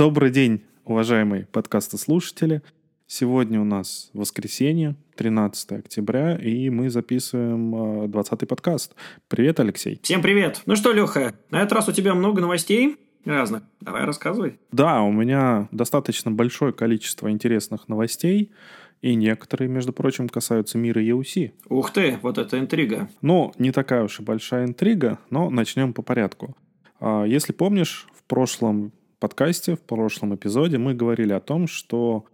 Добрый день, уважаемые подкастослушатели. Сегодня у нас воскресенье, 13 октября, и мы записываем 20-й подкаст. Привет, Алексей. Всем привет. Ну что, Леха, на этот раз у тебя много новостей разных. Давай рассказывай. Да, у меня достаточно большое количество интересных новостей. И некоторые, между прочим, касаются мира EUC. Ух ты, вот это интрига. Ну, не такая уж и большая интрига, но начнем по порядку. А, если помнишь, в прошлом подкасте, в прошлом эпизоде мы говорили о том, что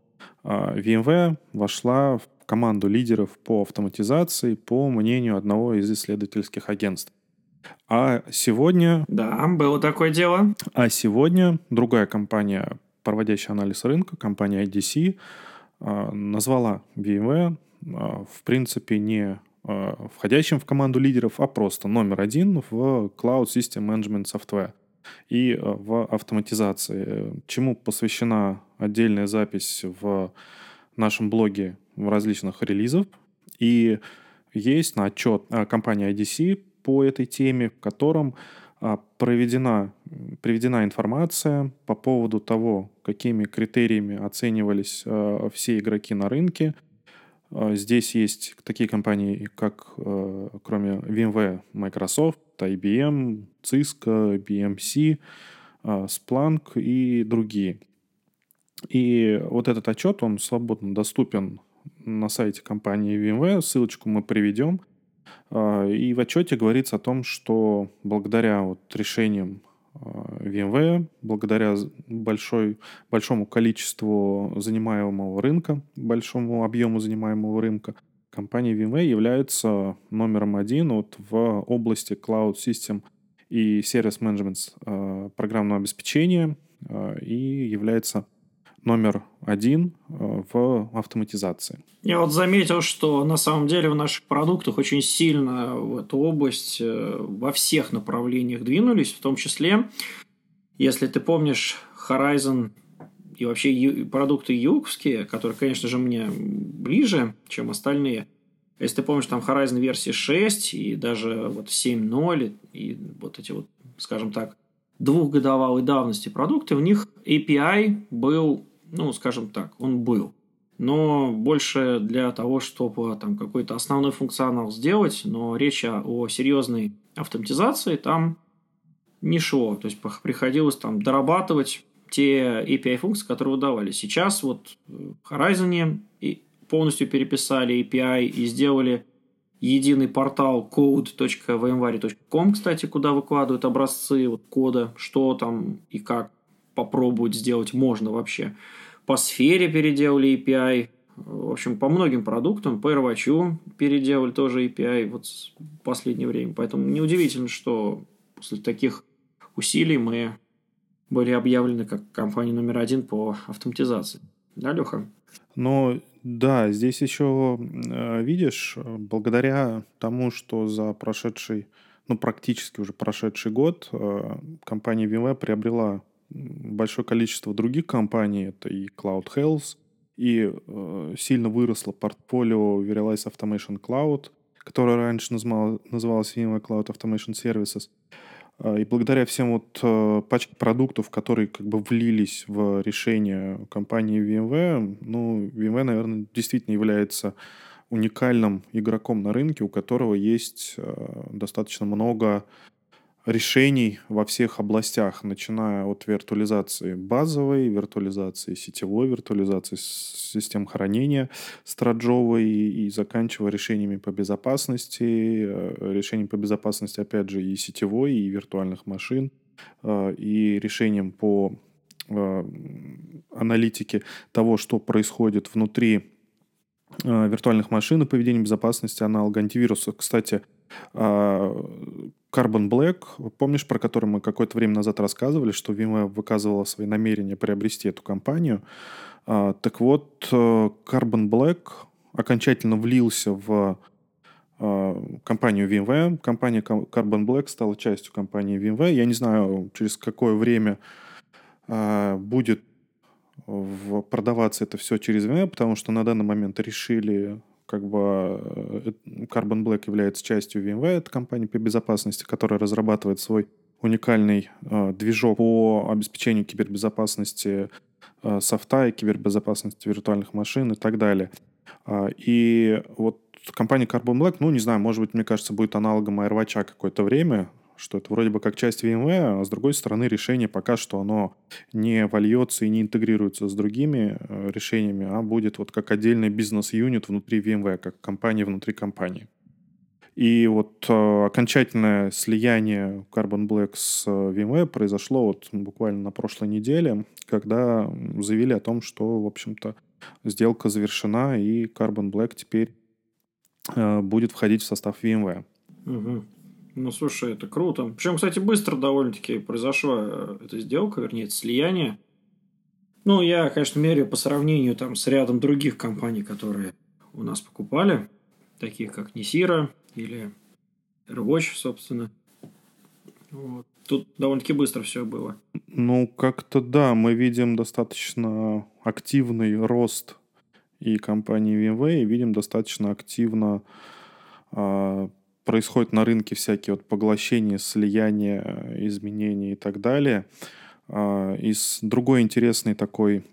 а, VMware вошла в команду лидеров по автоматизации по мнению одного из исследовательских агентств. А сегодня... Да, было такое дело. А сегодня другая компания, проводящая анализ рынка, компания IDC, а, назвала VMware а, в принципе не входящим в команду лидеров, а просто номер один в Cloud System Management Software и в автоматизации, чему посвящена отдельная запись в нашем блоге в различных релизов. И есть на отчет компании IDC по этой теме, в котором а, проведена, приведена информация по поводу того, какими критериями оценивались все игроки на рынке. А, здесь есть такие компании, как, кроме VMware, Microsoft, IBM, Cisco, BMC, Splunk и другие. И вот этот отчет, он свободно доступен на сайте компании VMware, ссылочку мы приведем – а, и в отчете говорится о том, что благодаря вот решениям а, VMware, благодаря большой, большому количеству занимаемого рынка, большому объему занимаемого рынка, компания VMware является номером один вот в области Cloud System и Service Management а, программного обеспечения и является номер один э, в автоматизации. Я вот заметил, что на самом деле в наших продуктах очень сильно в эту область э, во всех направлениях двинулись, в том числе, если ты помнишь, Horizon и вообще продукты юговские, которые, конечно же, мне ближе, чем остальные. Если ты помнишь, там Horizon версии 6 и даже вот 7.0 и вот эти вот, скажем так, двухгодовалой давности продукты, в них API был ну, скажем так, он был. Но больше для того, чтобы там какой-то основной функционал сделать, но речь о серьезной автоматизации там не шло. То есть приходилось там дорабатывать те API-функции, которые выдавали. Сейчас вот в Horizon полностью переписали API и сделали единый портал code.vmware.com, кстати, куда выкладывают образцы вот, кода, что там и как попробовать сделать можно вообще. По сфере переделали API. В общем, по многим продуктам, по Ирвачу переделали тоже API вот в последнее время. Поэтому неудивительно, что после таких усилий мы были объявлены как компания номер один по автоматизации. Да, Леха? Ну, да, здесь еще, э, видишь, благодаря тому, что за прошедший, ну, практически уже прошедший год э, компания VMware приобрела большое количество других компаний, это и Cloud Health, и э, сильно выросло портфолио Verialize Automation Cloud, которое раньше называлось VMware Cloud Automation Services. Э, и благодаря всем вот э, пачке продуктов, которые как бы влились в решение компании VMware, ну, VMware, наверное, действительно является уникальным игроком на рынке, у которого есть э, достаточно много решений во всех областях, начиная от виртуализации базовой, виртуализации сетевой, виртуализации систем хранения страджовой и заканчивая решениями по безопасности, э, решением по безопасности, опять же, и сетевой, и виртуальных машин, э, и решением по э, аналитике того, что происходит внутри виртуальных машин и поведения безопасности аналога антивируса. Кстати, Carbon Black, помнишь, про который мы какое-то время назад рассказывали, что VMware выказывала свои намерения приобрести эту компанию. А, так вот, э, Carbon Black окончательно влился в а, компанию VMware. Компания Carbon Black стала частью компании VMware. Я не знаю, через какое время а, будет продаваться это все через VMware, потому что на данный момент решили как бы э, Carbon Black является частью VMware, это компания по безопасности, которая разрабатывает свой уникальный э, движок по обеспечению кибербезопасности э, софта и кибербезопасности виртуальных машин и так далее. Э, и вот компания Carbon Black, ну, не знаю, может быть, мне кажется, будет аналогом AirWatch какое-то время, что это вроде бы как часть VMware, а с другой стороны решение пока что оно не вольется и не интегрируется с другими э, решениями, а будет вот как отдельный бизнес-юнит внутри VMware, как компания внутри компании. И вот э, окончательное слияние Carbon Black с э, VMware произошло вот буквально на прошлой неделе, когда заявили о том, что, в общем-то, сделка завершена, и Carbon Black теперь э, будет входить в состав VMware. Угу. Ну, слушай, это круто. Причем, кстати, быстро довольно-таки произошла э, эта сделка, вернее, это слияние. Ну, я, конечно, меряю по сравнению там с рядом других компаний, которые у нас покупали, таких как Несира или AirWatch, собственно. Вот. Тут довольно-таки быстро все было. Ну, как-то да, мы видим достаточно активный рост и компании VMware, и видим достаточно активно а, происходят на рынке всякие вот поглощения, слияния, изменения и так далее. А, из другой интересной такой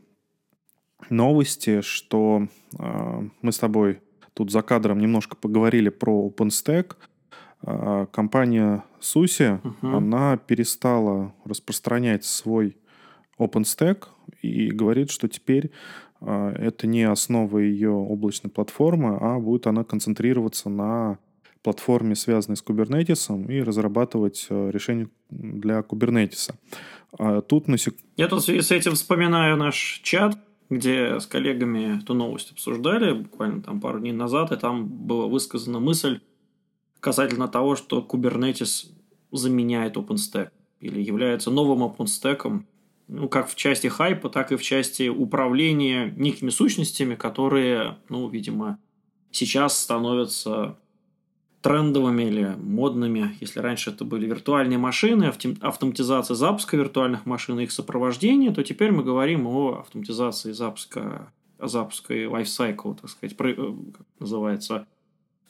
новости, что а, мы с тобой тут за кадром немножко поговорили про OpenStack. А, компания SUSE, uh-huh. она перестала распространять свой OpenStack и говорит, что теперь это не основа ее облачной платформы, а будет она концентрироваться на платформе, связанной с Kubernetes, и разрабатывать э, решения для Kubernetes. А тут на сек... Я тут в связи с этим вспоминаю наш чат, где с коллегами эту новость обсуждали буквально там пару дней назад, и там была высказана мысль касательно того, что Kubernetes заменяет OpenStack или является новым OpenStack, ну, как в части хайпа, так и в части управления некими сущностями, которые, ну, видимо, сейчас становятся трендовыми или модными. Если раньше это были виртуальные машины, автоматизация запуска виртуальных машин и их сопровождение, то теперь мы говорим о автоматизации запуска, о запуске lifecycle, так сказать, э, как называется,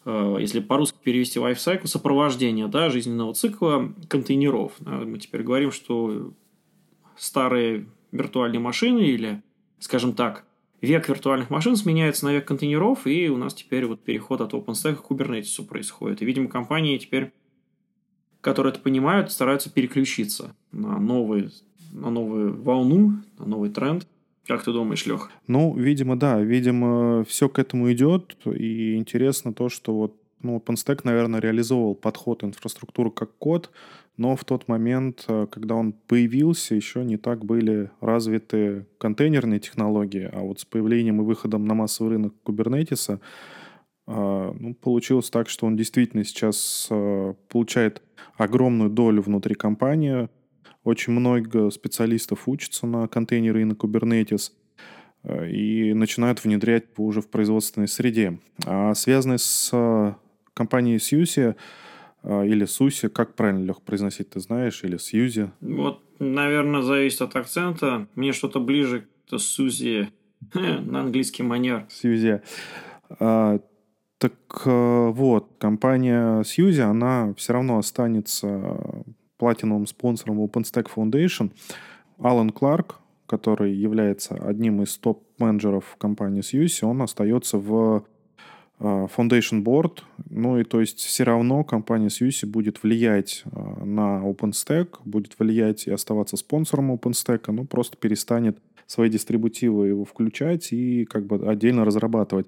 э, если по-русски перевести lifecycle, сопровождение да, жизненного цикла контейнеров. Мы теперь говорим, что старые виртуальные машины или, скажем так, век виртуальных машин сменяется на век контейнеров, и у нас теперь вот переход от OpenStack к Kubernetes происходит. И, видимо, компании теперь, которые это понимают, стараются переключиться на, новый, на новую волну, на новый тренд. Как ты думаешь, Лех? Ну, видимо, да. Видимо, все к этому идет. И интересно то, что вот ну, OpenStack, наверное, реализовывал подход инфраструктуры как код, но в тот момент, э, когда он появился, еще не так были развиты контейнерные технологии, а вот с появлением и выходом на массовый рынок Kubernetes э, ну, получилось так, что он действительно сейчас э, получает огромную долю внутри компании. Очень много специалистов учатся на контейнеры и на Kubernetes и начинают внедрять уже в производственной среде. А связанные с компанией Сьюси, а, или Суси. Как правильно, Лех, произносить, ты знаешь? Или Сьюзи? Вот, наверное, зависит от акцента. Мне что-то ближе к Сузи на английский манер. Сьюзи. А, так а, вот, компания Сьюзи, она все равно останется платиновым спонсором OpenStack Foundation. Алан Кларк, который является одним из топ-менеджеров компании Сьюзи, он остается в а, Foundation Board. Ну и то есть все равно компания Сьюси будет влиять а, на OpenStack, будет влиять и оставаться спонсором OpenStack, но просто перестанет свои дистрибутивы его включать и как бы отдельно разрабатывать.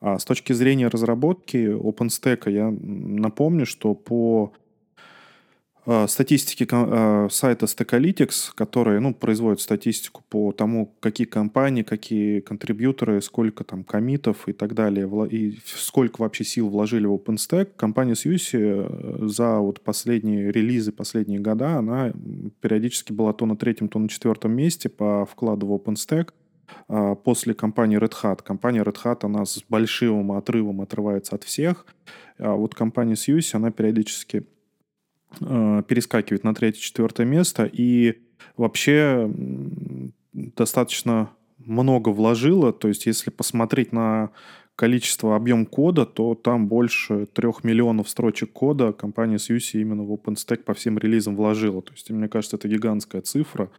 А с точки зрения разработки OpenStack я напомню, что по Э, статистики э, сайта Stackalytics, который ну, производит статистику по тому, какие компании, какие контрибьюторы, сколько там комитов и так далее, и сколько вообще сил вложили в OpenStack. Компания Сьюси э, за вот последние релизы, последние года, она периодически была то на третьем, то на четвертом месте по вкладу в OpenStack после компании Red Hat. Компания Red Hat, она с большим отрывом отрывается от всех. А вот компания Сьюси, она периодически перескакивает на третье-четвертое место и вообще достаточно много вложила. То есть, если посмотреть на количество, объем кода, то там больше трех миллионов строчек кода компания SUSE именно в OpenStack по всем релизам вложила. То есть, мне кажется, это гигантская цифра.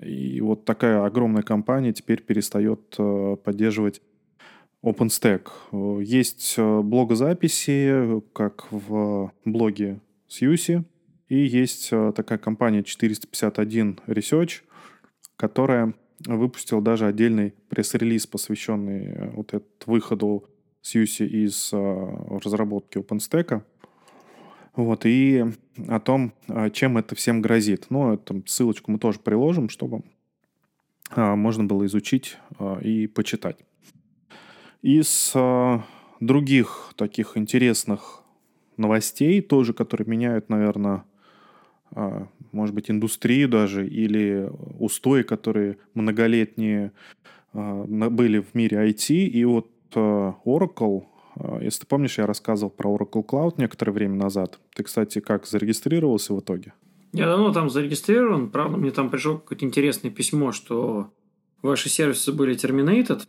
И вот такая огромная компания теперь перестает э, поддерживать OpenStack. Есть э, блогозаписи, как в блоге SUSE, и есть э, такая компания 451 Research, которая выпустил даже отдельный пресс-релиз, посвященный э, вот этому выходу Сьюси из э, разработки OpenStack. Вот, и о том, чем это всем грозит. Ну, эту ссылочку мы тоже приложим, чтобы можно было изучить и почитать. Из других таких интересных новостей, тоже, которые меняют, наверное, а, может быть, индустрию даже, или устои, которые многолетние а, были в мире IT. И вот а, Oracle, если ты помнишь, я рассказывал про Oracle Cloud некоторое время назад. Ты, кстати, как зарегистрировался в итоге? Я давно там зарегистрирован. Правда, мне там пришло какое-то интересное письмо, что ваши сервисы были terminated.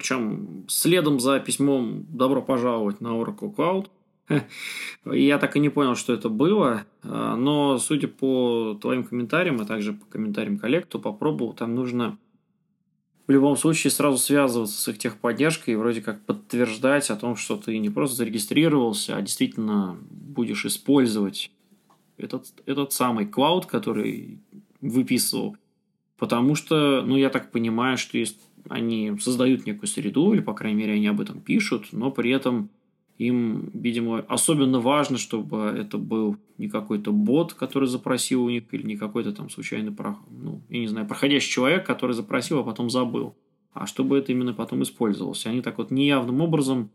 Причем следом за письмом «Добро пожаловать на Oracle Cloud». Я так и не понял, что это было, а, но судя по твоим комментариям, а также по комментариям коллег, то попробовал, там нужно в любом случае сразу связываться с их техподдержкой и вроде как подтверждать о том, что ты не просто зарегистрировался, а действительно будешь использовать этот, этот самый клауд, который выписывал. Потому что, ну, я так понимаю, что есть, они создают некую среду, или, по крайней мере, они об этом пишут, но при этом им, видимо, особенно важно, чтобы это был не какой-то бот, который запросил у них, или не какой-то там случайный, ну, я не знаю, проходящий человек, который запросил, а потом забыл. А чтобы это именно потом использовалось. Они так вот неявным образом,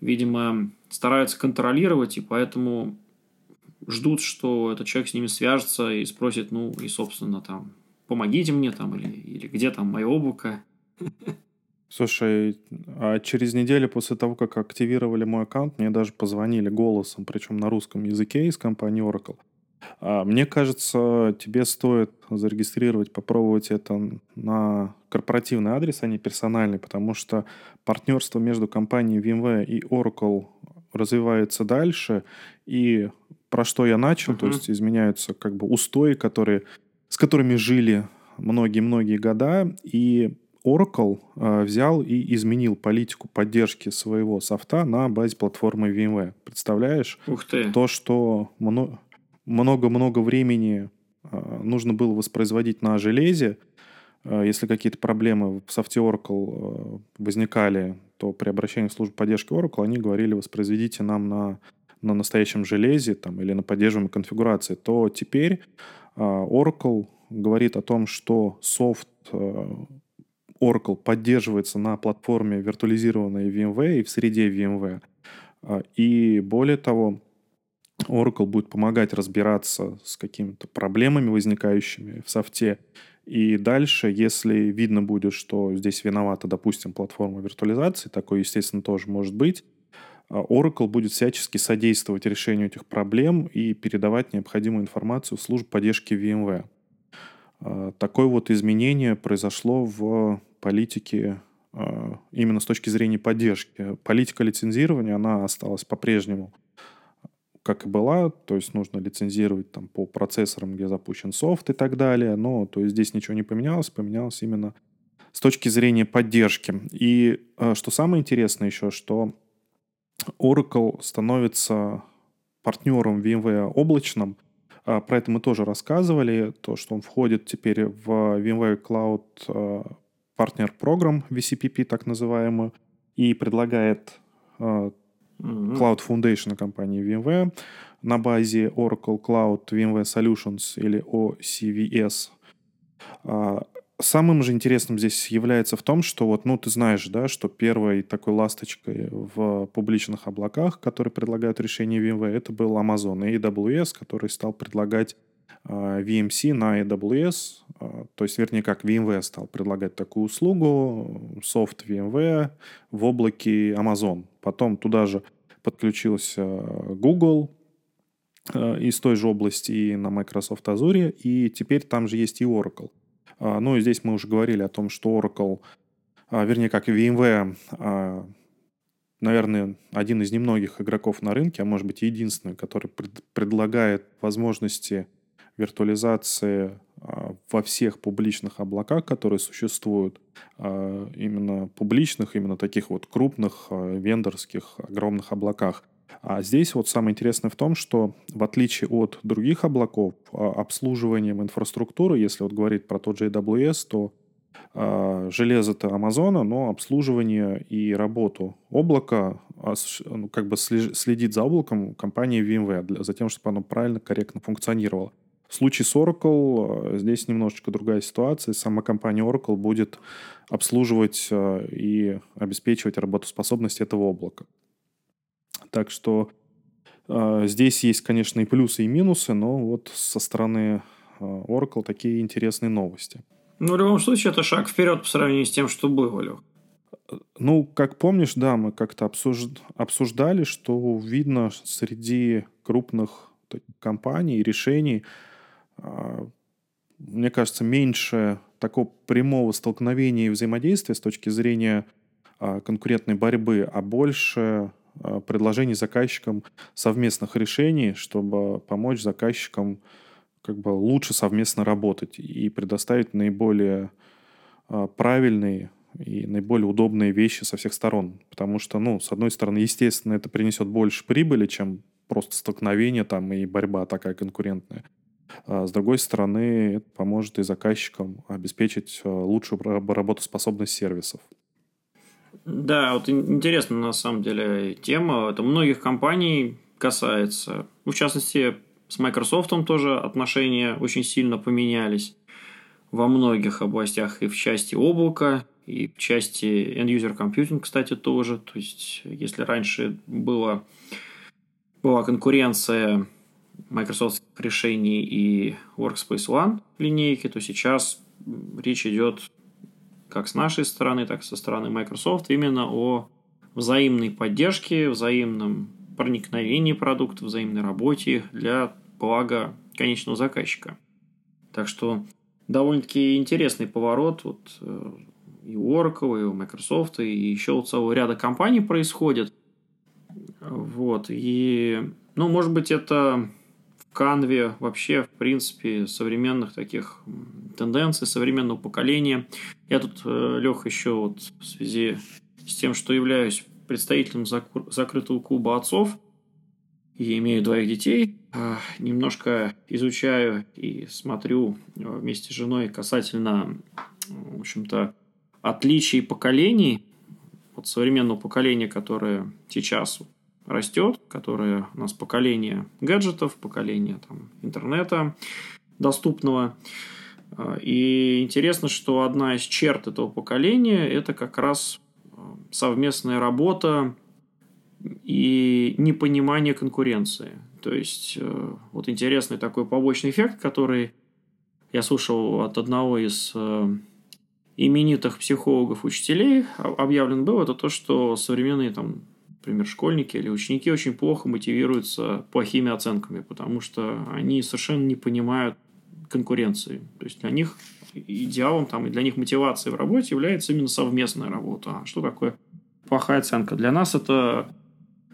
видимо, стараются контролировать, и поэтому ждут, что этот человек с ними свяжется и спросит, ну, и, собственно, там, помогите мне там, или, или где там мое облако. Слушай, а через неделю после того, как активировали мой аккаунт, мне даже позвонили голосом, причем на русском языке из компании Oracle. А, мне кажется, тебе стоит зарегистрировать, попробовать это на корпоративный адрес, а не персональный, потому что партнерство между компанией VMware и Oracle развивается дальше, и про что я начал, uh-huh. то есть изменяются как бы устои, которые, с которыми жили многие-многие года, и Oracle э, взял и изменил политику поддержки своего софта на базе платформы VMware. Представляешь? Ух ты. То, что много-много времени э, нужно было воспроизводить на железе, э, если какие-то проблемы в софте Oracle возникали, то при обращении в службу поддержки Oracle они говорили, воспроизведите нам на, на настоящем железе там, или на поддерживаемой конфигурации, то теперь Oracle говорит о том, что софт Oracle поддерживается на платформе виртуализированной VMware и в среде VMware. А, и более того, Oracle будет помогать разбираться с какими-то проблемами, возникающими в софте. И дальше, если видно будет, что здесь виновата, допустим, платформа виртуализации, такое, естественно, тоже может быть, а, Oracle будет всячески содействовать решению этих проблем и передавать необходимую информацию в службу поддержки VMware. А, такое вот изменение произошло в политике а, именно с точки зрения поддержки. Политика лицензирования, она осталась по-прежнему как и была, то есть нужно лицензировать там по процессорам, где запущен софт и так далее, но то есть здесь ничего не поменялось, поменялось именно с точки зрения поддержки. И а, что самое интересное еще, что Oracle становится партнером VMware облачным, а, про это мы тоже рассказывали, то, что он входит теперь в VMware Cloud а, Program, VCPP так называемую, и предлагает а, Cloud Foundation компании VMware на базе Oracle Cloud VMware Solutions или OCVS. Самым же интересным здесь является в том, что вот, ну, ты знаешь, да, что первой такой ласточкой в публичных облаках, которые предлагают решение VMware, это был Amazon и AWS, который стал предлагать VMC на AWS, uh, то есть, вернее, как VMware стал предлагать такую услугу, софт VMware в облаке Amazon. Потом туда же подключился Google, из той же области и на Microsoft Azure, и теперь там же есть и Oracle. А, ну и здесь мы уже говорили о том, что Oracle а, вернее, как VMware, а, наверное, один из немногих игроков на рынке, а может быть единственный, который пред, предлагает возможности виртуализации а, во всех публичных облаках, которые существуют, а, именно публичных, именно таких вот крупных а, вендорских огромных облаках. А здесь вот самое интересное в том, что в отличие от других облаков, обслуживанием инфраструктуры, если вот говорить про тот же AWS, то железо-то Амазона, но обслуживание и работу облака ну, как бы следит за облаком компания VMware, для, за тем, чтобы оно правильно, корректно функционировало. В случае с Oracle э, здесь немножечко другая ситуация. Сама компания Oracle будет обслуживать э, и обеспечивать работоспособность этого облака. Так что э, здесь есть, конечно, и плюсы, и минусы, но вот со стороны Oracle такие интересные новости. Ну, в любом случае, это шаг вперед по сравнению с тем, что было, Лех. Ну, как помнишь, да, мы как-то обсуждали, что видно среди крупных компаний и решений мне кажется, меньше такого прямого столкновения и взаимодействия с точки зрения а, конкурентной борьбы, а больше а, предложений заказчикам совместных решений, чтобы помочь заказчикам как бы лучше совместно работать и предоставить наиболее правильные и наиболее удобные вещи со всех сторон. Потому что, ну, с одной стороны, естественно, это принесет больше прибыли, чем просто столкновение там и борьба такая конкурентная. А с другой стороны, это поможет и заказчикам обеспечить э, лучшую работоспособность сервисов. Да, вот интересно на самом деле тема. Это многих компаний касается. Ну, в частности, с Microsoft тоже отношения очень сильно поменялись во многих областях и в части облака, и в части end-user computing, кстати, тоже. То есть, если раньше было, была конкуренция Microsoft решений и Workspace ONE линейки, то сейчас речь идет как с нашей стороны, так и со стороны Microsoft именно о взаимной поддержке, взаимном проникновении продукта, взаимной работе для блага конечного заказчика. Так что довольно-таки интересный поворот вот э, и у Oracle, и у Microsoft, и еще у целого ряда компаний происходит. Вот. И, ну, может быть, это канве, вообще, в принципе, современных таких тенденций, современного поколения. Я тут, э, Лех, еще вот в связи с тем, что являюсь представителем закрытого клуба отцов и имею двоих детей, э, немножко изучаю и смотрю э, вместе с женой касательно, в общем-то, отличий поколений, вот современного поколения, которое сейчас растет, которое у нас поколение гаджетов, поколение там, интернета доступного. А, и интересно, что одна из черт этого поколения – это как раз а, совместная работа и непонимание конкуренции. То есть, э, вот интересный такой побочный эффект, который я слушал от одного из э, именитых психологов-учителей, объявлен был, это то, что современные там например, школьники или ученики очень плохо мотивируются плохими оценками, потому что они совершенно не понимают конкуренции. То есть для них идеалом там, и для них мотивацией в работе является именно совместная работа. А что такое плохая оценка? Для нас это,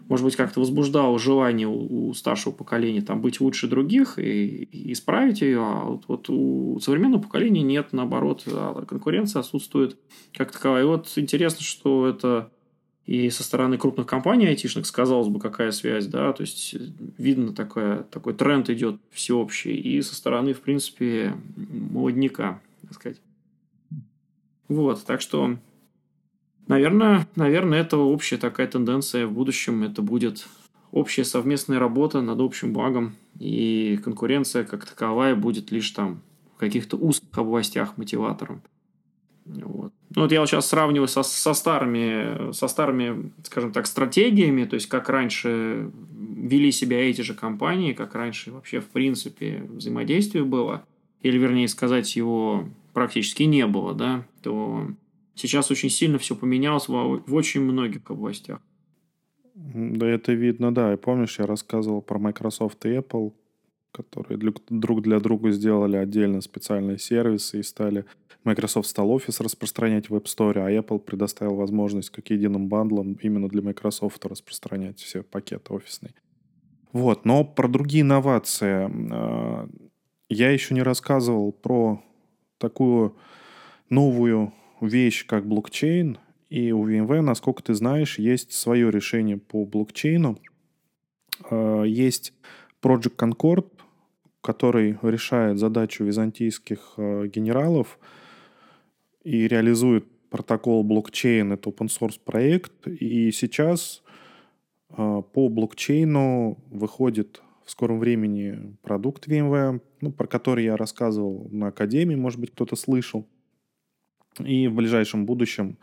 может быть, как-то возбуждало желание у, старшего поколения там, быть лучше других и, и исправить ее, а вот, вот у современного поколения нет, наоборот, а конкуренция отсутствует как таковая. И вот интересно, что это и со стороны крупных компаний айтишных сказалось бы, какая связь, да, то есть видно такое, такой тренд идет всеобщий, и со стороны, в принципе, молодняка, так сказать. Вот, так что, наверное, наверное, это общая такая тенденция в будущем, это будет общая совместная работа над общим благом, и конкуренция как таковая будет лишь там в каких-то узких областях мотиватором. Вот. Ну, вот я вот сейчас сравниваю со, со, старыми, со старыми, скажем так, стратегиями, то есть как раньше вели себя эти же компании, как раньше вообще в принципе взаимодействие было, или вернее сказать, его практически не было, да, то сейчас очень сильно все поменялось в, в очень многих областях. Да, это видно, да. И помнишь, я рассказывал про Microsoft и Apple, которые друг для друга сделали отдельно специальные сервисы и стали Microsoft стал Office распространять в App Store, а Apple предоставил возможность как единым бандлом именно для Microsoft распространять все пакеты офисные. Вот, но про другие инновации. А, я еще не рассказывал про такую новую вещь, как блокчейн. И у VMware, насколько ты знаешь, есть свое решение по блокчейну. А, есть Project Concord, который решает задачу византийских а, генералов и реализует протокол блокчейн. Это open source проект. И сейчас а, по блокчейну выходит в скором времени продукт VMware, ну, про который я рассказывал на Академии, может быть, кто-то слышал. И в ближайшем будущем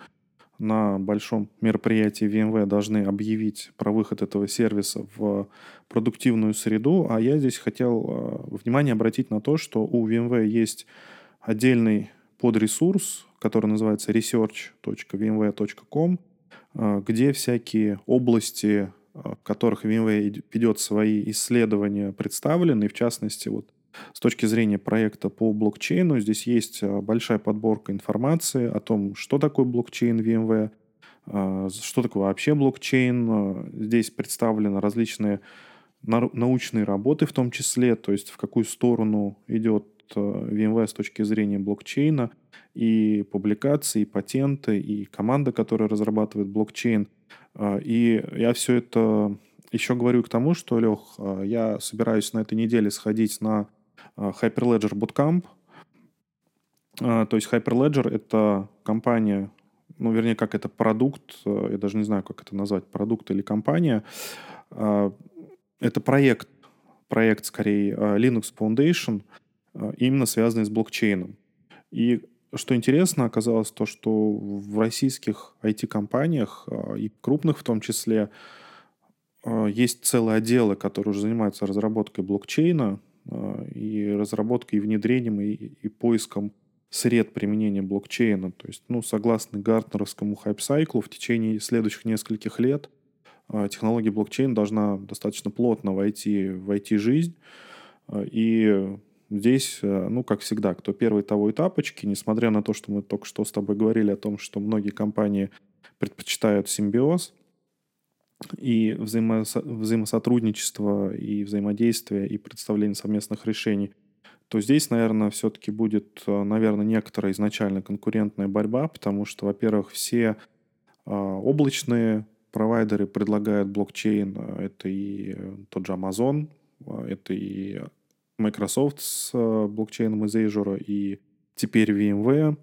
на большом мероприятии VMware должны объявить про выход этого сервиса в продуктивную среду. А я здесь хотел а, внимание обратить на то, что у VMware есть отдельный подресурс, который называется research.vmware.com, а, где всякие области в которых VMware ведет свои исследования, представлены. в частности, вот с точки зрения проекта по блокчейну, здесь есть а, большая подборка информации о том, что такое блокчейн VMware, а, что такое вообще блокчейн. А, здесь представлены различные научные работы в том числе, то есть в какую сторону идет VMware с точки зрения блокчейна, и публикации, и патенты, и команда, которая разрабатывает блокчейн – и я все это еще говорю к тому, что, Лех, я собираюсь на этой неделе сходить на Hyperledger Bootcamp. То есть Hyperledger — это компания, ну, вернее, как это продукт, я даже не знаю, как это назвать, продукт или компания. Это проект, проект скорее Linux Foundation, именно связанный с блокчейном. И что интересно оказалось то, что в российских IT-компаниях, и крупных в том числе, есть целые отделы, которые уже занимаются разработкой блокчейна и разработкой и внедрением и, и поиском сред применения блокчейна. То есть, ну, согласно Гартнеровскому хайп-сайклу, в течение следующих нескольких лет технология блокчейн должна достаточно плотно войти в IT-жизнь. И Здесь, ну, как всегда, кто первый, того и тапочки, несмотря на то, что мы только что с тобой говорили о том, что многие компании предпочитают симбиоз и взаимосо- взаимосотрудничество, и взаимодействие, и представление совместных решений, то здесь, наверное, все-таки будет, э, наверное, некоторая изначально конкурентная борьба, потому что, во-первых, все э, облачные провайдеры предлагают блокчейн. Это и тот же Amazon, это и Microsoft с э, блокчейном из Azure и теперь VMware.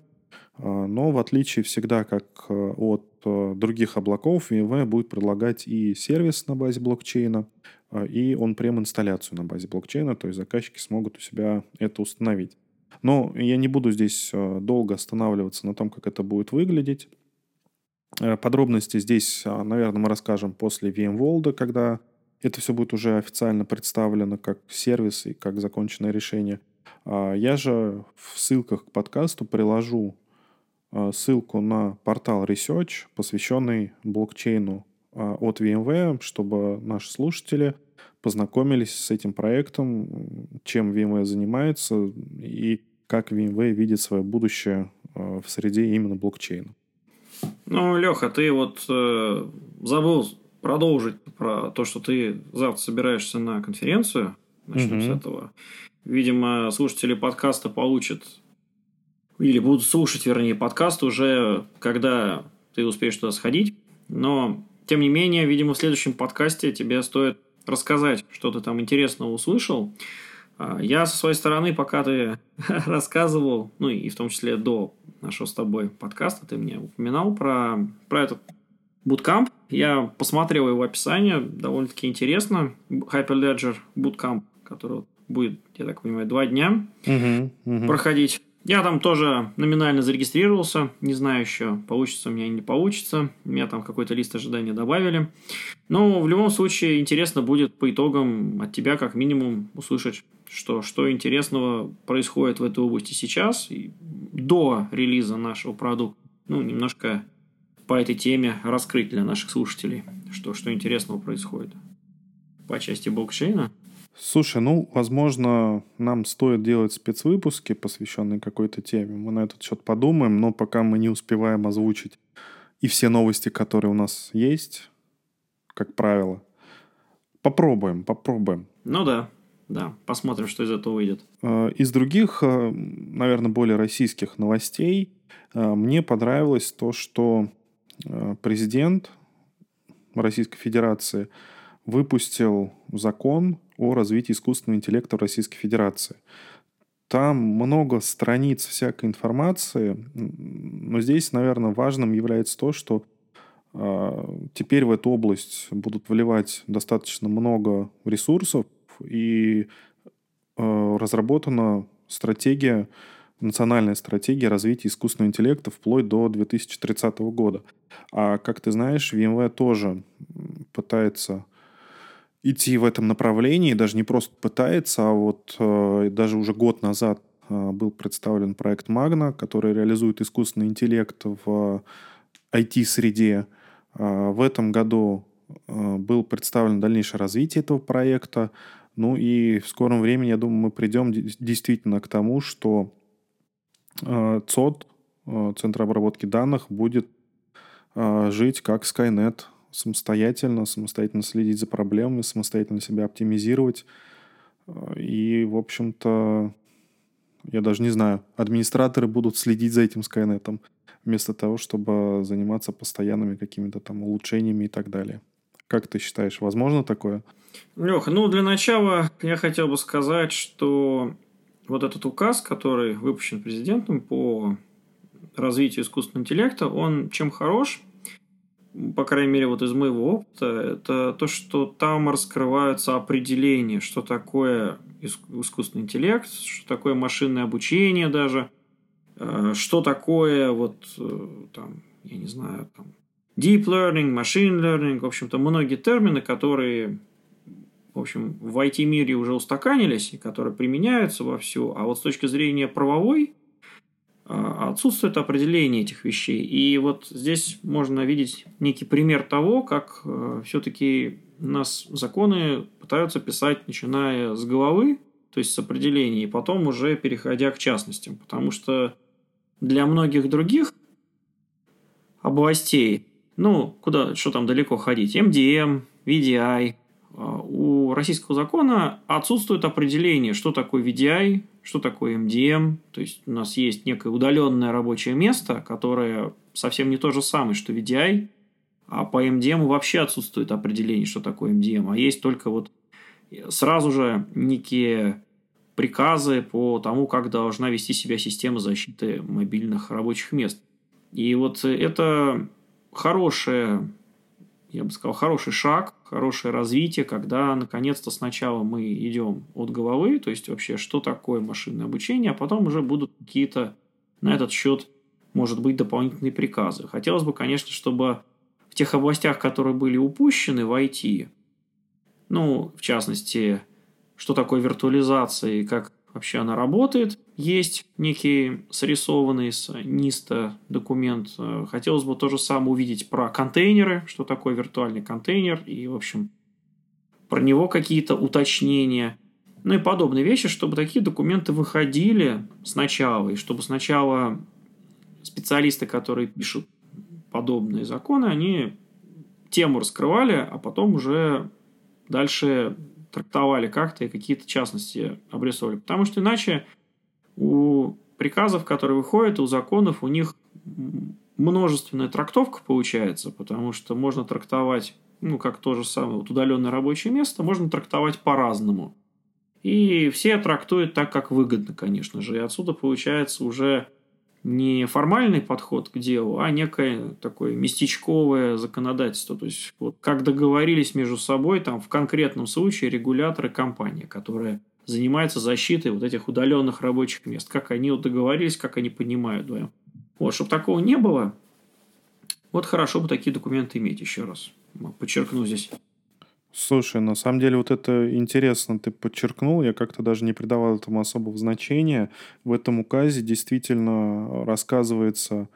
Но в отличие всегда, как э, от э, других облаков, VMware будет предлагать и сервис на базе блокчейна, а, и он прям инсталляцию на базе блокчейна, то есть заказчики смогут у себя это установить. Но я не буду здесь долго останавливаться на том, как это будет выглядеть. Подробности здесь, наверное, мы расскажем после VMworld, когда это все будет уже официально представлено как сервис и как законченное решение. А я же в ссылках к подкасту приложу а, ссылку на портал Research, посвященный блокчейну а, от VMware, чтобы наши слушатели познакомились с этим проектом, чем VMware занимается и как VMware видит свое будущее в среде именно блокчейна. Ну, Леха, ты вот э, забыл продолжить про то, что ты завтра собираешься на конференцию. Начнем угу. с этого. Видимо, слушатели подкаста получат или будут слушать, вернее, подкаст уже, когда ты успеешь туда сходить. Но, тем не менее, видимо, в следующем подкасте тебе стоит рассказать, что ты там интересного услышал. А, я со своей стороны, пока ты рассказывал, ну и в том числе до нашего с тобой подкаста, ты мне упоминал про, про этот Bootcamp. Я посмотрел его описание, довольно-таки интересно. Hyperledger Bootcamp, который будет, я так понимаю, два дня uh-huh, uh-huh. проходить. Я там тоже номинально зарегистрировался. Не знаю еще, получится у меня или не получится. Меня там какой-то лист ожидания добавили. Но в любом случае интересно будет по итогам от тебя как минимум услышать, что, что интересного происходит в этой области сейчас, и до релиза нашего продукта. Ну, немножко по этой теме раскрыть для наших слушателей, что, что интересного происходит по части блокчейна? Слушай, ну, возможно, нам стоит делать спецвыпуски, посвященные какой-то теме. Мы на этот счет подумаем, но пока мы не успеваем озвучить и все новости, которые у нас есть, как правило. Попробуем, попробуем. Ну да, да, посмотрим, что из этого выйдет. Э, из других, э, наверное, более российских новостей э, мне понравилось то, что президент Российской Федерации выпустил закон о развитии искусственного интеллекта в Российской Федерации. Там много страниц всякой информации, но здесь, наверное, важным является то, что э, теперь в эту область будут вливать достаточно много ресурсов, и э, разработана стратегия, национальная стратегия развития искусственного интеллекта вплоть до 2030 года. А как ты знаешь, VMware тоже пытается идти в этом направлении, даже не просто пытается, а вот э, даже уже год назад э, был представлен проект Magna, который реализует искусственный интеллект в IT-среде. Э, в этом году э, был представлен дальнейшее развитие этого проекта. Ну и в скором времени, я думаю, мы придем действительно к тому, что э, ЦОД, э, Центр обработки данных, будет э, жить как Skynet самостоятельно, самостоятельно следить за проблемами, самостоятельно себя оптимизировать. И, в общем-то, я даже не знаю, администраторы будут следить за этим Скайнетом вместо того, чтобы заниматься постоянными какими-то там улучшениями и так далее. Как ты считаешь, возможно такое? Леха, ну для начала я хотел бы сказать, что вот этот указ, который выпущен президентом по развитию искусственного интеллекта, он чем хорош? По крайней мере, вот из моего опыта, это то, что там раскрываются определения, что такое искусственный интеллект, что такое машинное обучение даже, э, что такое вот э, там, я не знаю, там, deep learning, machine learning, в общем-то, многие термины, которые в общем, в IT-мире уже устаканились которые применяются вовсю, а вот с точки зрения правовой отсутствует определение этих вещей. И вот здесь можно видеть некий пример того, как э, все-таки нас законы пытаются писать, начиная с головы, то есть с определений, и потом уже переходя к частностям. Потому что для многих других областей, ну, куда, что там далеко ходить, MDM, VDI, а, у российского закона отсутствует определение, что такое VDI, что такое MDM. То есть у нас есть некое удаленное рабочее место, которое совсем не то же самое, что VDI, а по MDM вообще отсутствует определение, что такое MDM, а есть только вот сразу же некие приказы по тому, как должна вести себя система защиты мобильных рабочих мест. И вот это хорошая я бы сказал, хороший шаг, хорошее развитие, когда наконец-то сначала мы идем от головы, то есть вообще, что такое машинное обучение, а потом уже будут какие-то на этот счет, может быть, дополнительные приказы. Хотелось бы, конечно, чтобы в тех областях, которые были упущены в IT, ну, в частности, что такое виртуализация и как вообще она работает. Есть некий срисованный с НИСТа документ. Э, хотелось бы то же самое увидеть про контейнеры, что такое виртуальный контейнер, и, в общем, про него какие-то уточнения. Ну и подобные вещи, чтобы такие документы выходили сначала, и чтобы сначала специалисты, которые пишут подобные законы, они тему раскрывали, а потом уже дальше трактовали как-то и какие-то частности обрисовали. Потому что иначе у приказов, которые выходят, у законов, у них множественная трактовка получается, потому что можно трактовать, ну, как то же самое, вот удаленное рабочее место, можно трактовать по-разному. И все трактуют так, как выгодно, конечно же. И отсюда получается уже не формальный подход к делу, а некое такое местечковое законодательство. То есть, вот как договорились между собой, там в конкретном случае регуляторы компания, которая занимается защитой вот этих удаленных рабочих мест. Как они вот договорились, как они понимают вдвоем. Вот, чтобы такого не было, вот хорошо бы такие документы иметь еще раз. Подчеркну здесь. Слушай, на самом деле вот это интересно ты подчеркнул, я как-то даже не придавал этому особого значения. В этом указе действительно рассказывается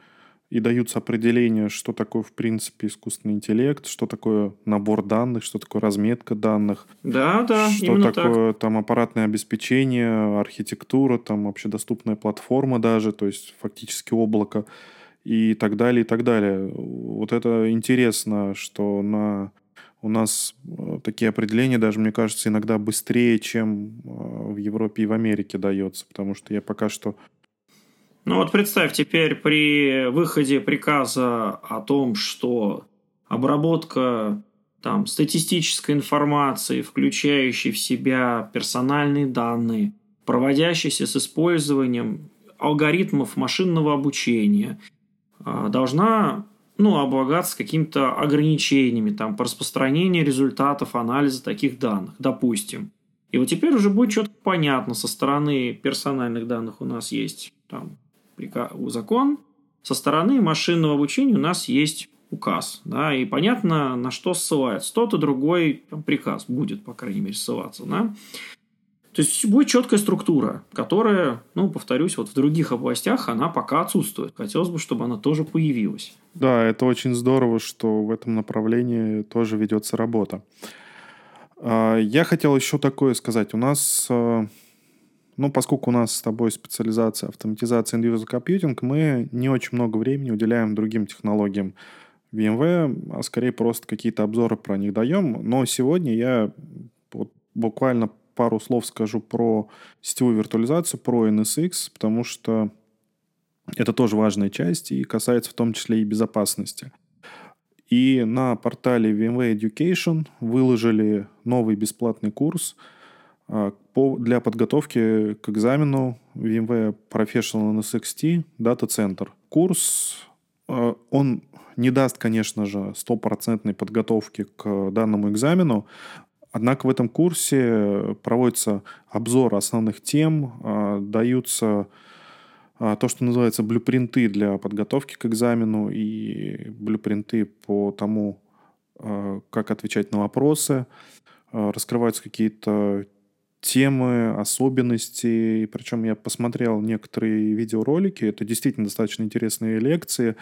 и даются определения, что такое, в принципе, искусственный интеллект, что такое набор данных, что такое разметка данных. Да, да, что такое так. там аппаратное обеспечение, архитектура, там общедоступная платформа даже, то есть фактически облако и так далее, и так далее. Вот это интересно, что на у нас э, такие определения даже, мне кажется, иногда быстрее, чем э, в Европе и в Америке дается, потому что я пока что ну вот представь теперь при выходе приказа о том, что обработка там, статистической информации, включающей в себя персональные данные, проводящиеся с использованием алгоритмов машинного обучения, а, должна ну, облагаться какими-то ограничениями там, по распространению результатов анализа таких данных, допустим. И вот теперь уже будет четко понятно, со стороны персональных данных у нас есть там, закон, со стороны машинного обучения у нас есть указ, да, и понятно, на что ссылается. Тот и другой там, приказ будет, по крайней мере, ссылаться, да. То есть будет четкая структура, которая, ну, повторюсь, вот в других областях она пока отсутствует. Хотелось бы, чтобы она тоже появилась. Да, это очень здорово, что в этом направлении тоже ведется работа. А, я хотел еще такое сказать. У нас а, ну, поскольку у нас с тобой специализация автоматизация и user computing, мы не очень много времени уделяем другим технологиям VMware, а скорее просто какие-то обзоры про них даем. Но сегодня я вот буквально пару слов скажу про сетевую виртуализацию, про NSX, потому что это тоже важная часть и касается в том числе и безопасности. И на портале VMware Education выложили новый бесплатный курс – а, для подготовки к экзамену VMware Professional NSXT Data Center. Курс, а, он не даст, конечно же, стопроцентной подготовки к данному экзамену, однако в этом курсе проводится обзор основных тем, а, даются то, что называется блюпринты для подготовки к экзамену и блюпринты по тому, как отвечать на вопросы, раскрываются какие-то темы, особенности. Причем я посмотрел некоторые видеоролики. Это действительно достаточно интересные лекции.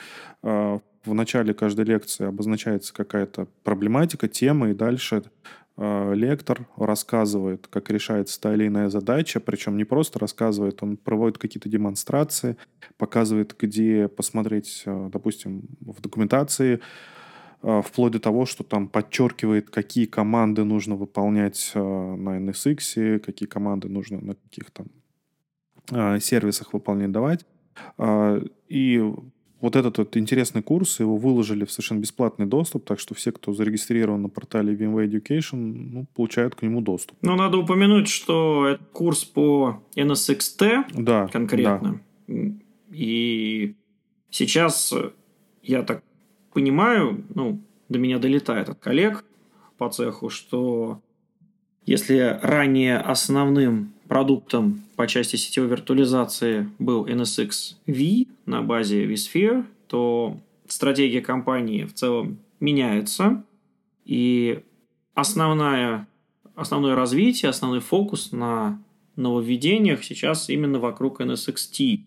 А, в начале каждой лекции обозначается какая-то проблематика, тема, и дальше а, лектор рассказывает, как решается та или иная задача, причем не просто рассказывает, он проводит какие-то демонстрации, показывает, где посмотреть, а, допустим, в документации, а, вплоть до того, что там подчеркивает, какие команды нужно выполнять на NSX, какие команды нужно на каких там а, сервисах выполнять, давать. И вот этот вот интересный курс, его выложили в совершенно бесплатный доступ, так что все, кто зарегистрирован на портале VMware Education, ну, получают к нему доступ. Но надо упомянуть, что это курс по NSXT да, конкретно. Да. И сейчас я так понимаю, ну, до меня долетает от коллег по цеху, что если ранее основным продуктом по части сетевой виртуализации был NSX V на базе vSphere, то стратегия компании в целом меняется, и основная, основное развитие, основной фокус на нововведениях сейчас именно вокруг NSXT.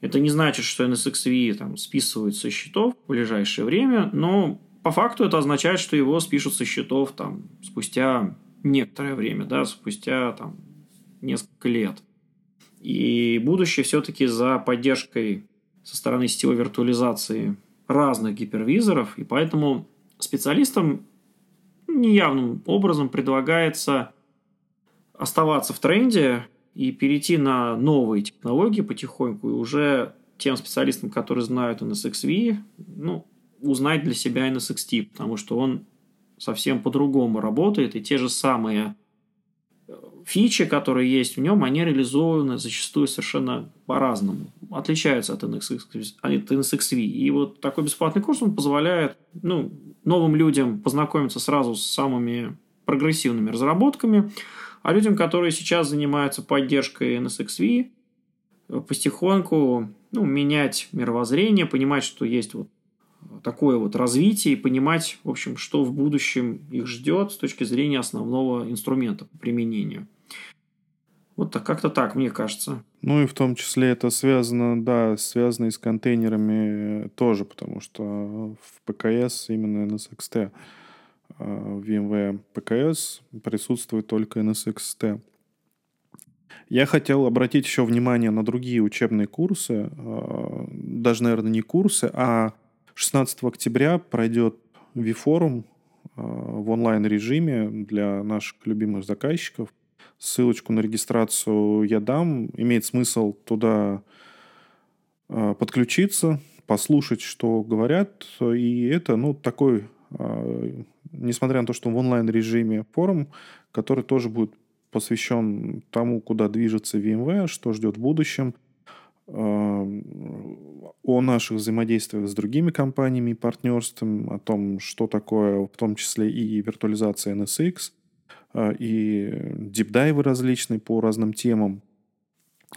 Это не значит, что NSXV там, списывают со счетов в ближайшее время, но по факту это означает, что его спишут со счетов там, спустя некоторое время, да, спустя там, несколько лет. И будущее все-таки за поддержкой со стороны сетевой виртуализации разных гипервизоров, и поэтому специалистам неявным образом предлагается оставаться в тренде и перейти на новые технологии потихоньку, и уже тем специалистам, которые знают NSXV, ну, узнать для себя NSXT, потому что он совсем по-другому работает, и те же самые фичи, которые есть в нем, они реализованы зачастую совершенно по-разному, отличаются от NSXV, от NSXV. И вот такой бесплатный курс, он позволяет ну, новым людям познакомиться сразу с самыми прогрессивными разработками, а людям, которые сейчас занимаются поддержкой NSXV, потихоньку ну, менять мировоззрение, понимать, что есть вот такое вот развитие и понимать, в общем, что в будущем их ждет с точки зрения основного инструмента по применению. Вот так, как-то так, мне кажется. Ну и в том числе это связано, да, связано и с контейнерами тоже, потому что в ПКС именно NSXT, а в VMware PKS присутствует только NSXT. Я хотел обратить еще внимание на другие учебные курсы, а, даже, наверное, не курсы, а 16 октября пройдет V-форум а, в онлайн-режиме для наших любимых заказчиков. Ссылочку на регистрацию я дам. Имеет смысл туда а, подключиться, послушать, что говорят. И это, ну, такой, несмотря на то, что в онлайн-режиме форум, который тоже будет посвящен тому, куда движется VMware, что ждет в будущем, э, о наших взаимодействиях с другими компаниями партнерством, о том, что такое в том числе и виртуализация NSX, э, и дипдайвы различные по разным темам.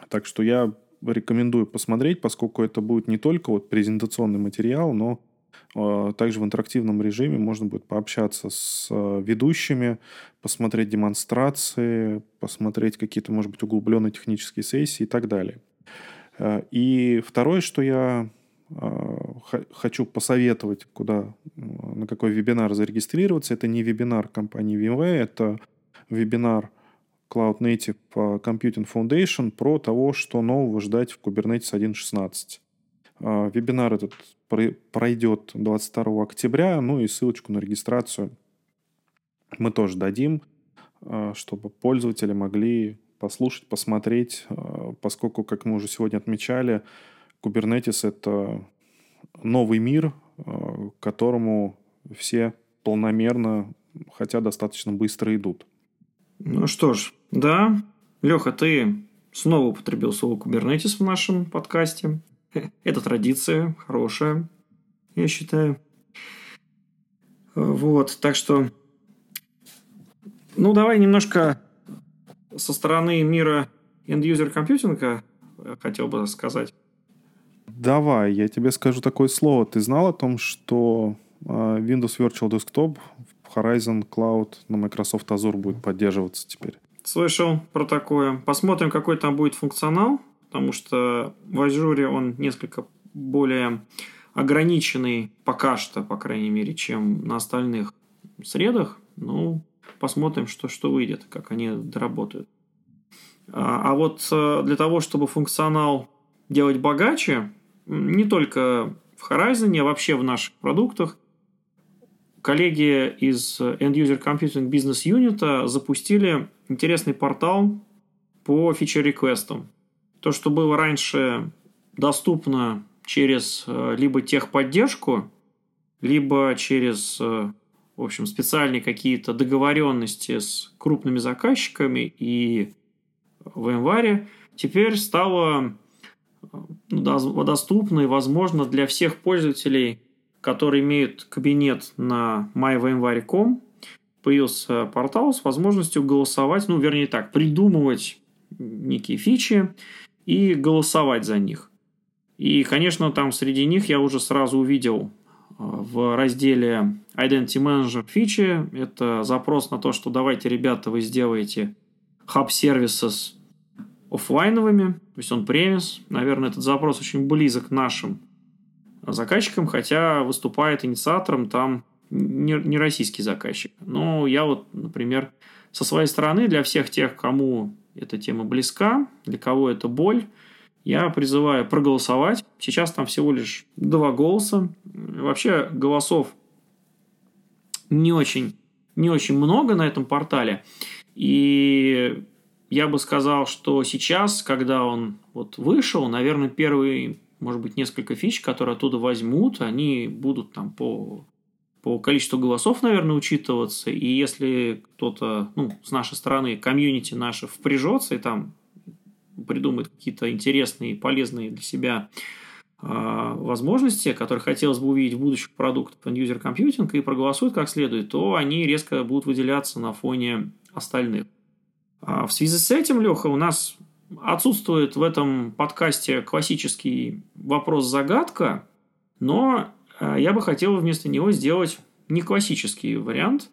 Так что я рекомендую посмотреть, поскольку это будет не только вот презентационный материал, но а, также в интерактивном режиме можно будет пообщаться с ведущими, посмотреть демонстрации, посмотреть какие-то, может быть, углубленные технические сессии и так далее. А, и второе, что я хочу посоветовать, куда, на какой вебинар зарегистрироваться, это не вебинар компании VMware, это вебинар Cloud Native Computing Foundation про того, что нового ждать в Kubernetes 1.16. Вебинар этот пройдет 22 октября, ну и ссылочку на регистрацию мы тоже дадим, чтобы пользователи могли послушать, посмотреть, а, поскольку, как мы уже сегодня отмечали, Kubernetes — это новый мир, а, к которому все полномерно, хотя достаточно быстро идут. Ну что ж, да, Леха, ты снова употребил слово Kubernetes в нашем подкасте. Это традиция хорошая, я считаю. Вот, так что... Ну, давай немножко со стороны мира end-user компьютинга хотел бы сказать. Давай, я тебе скажу такое слово. Ты знал о том, что а, Windows Virtual Desktop Horizon Cloud на Microsoft Azure будет поддерживаться теперь? Слышал про такое. Посмотрим, какой там будет функционал потому что в Ажуре он несколько более ограниченный пока что, по крайней мере, чем на остальных средах. Ну, посмотрим, что, что выйдет, как они доработают. А, а вот э, для того, чтобы функционал делать богаче, не только в Horizon, а вообще в наших продуктах, коллеги из End User Computing Business Unit запустили интересный портал по фичер-реквестам. То, что было раньше доступно через э, либо техподдержку, либо через, э, в общем, специальные какие-то договоренности с крупными заказчиками и в январе, теперь стало ну, доступно и возможно для всех пользователей, которые имеют кабинет на myvmware.com, появился портал с возможностью голосовать, ну, вернее так, придумывать некие фичи, и голосовать за них. И, конечно, там среди них я уже сразу увидел в разделе Identity Manager фичи. Это запрос на то, что давайте, ребята, вы сделаете Hub Services офлайновыми, то есть он премис. Наверное, этот запрос очень близок нашим заказчикам, хотя выступает инициатором там не российский заказчик. Но я вот, например, со своей стороны для всех тех, кому эта тема близка, для кого это боль, я призываю проголосовать. Сейчас там всего лишь два голоса. Вообще голосов не очень, не очень много на этом портале. И я бы сказал, что сейчас, когда он вот вышел, наверное, первые, может быть, несколько фич, которые оттуда возьмут, они будут там по по количеству голосов, наверное, учитываться. И если кто-то, ну, с нашей стороны, комьюнити наше впряжется и там придумает какие-то интересные, полезные для себя э, возможности, которые хотелось бы увидеть в будущих продуктах end-user computing и проголосуют как следует, то они резко будут выделяться на фоне остальных. А в связи с этим, Леха, у нас отсутствует в этом подкасте классический вопрос-загадка, но а, я бы хотел вместо него сделать не классический вариант,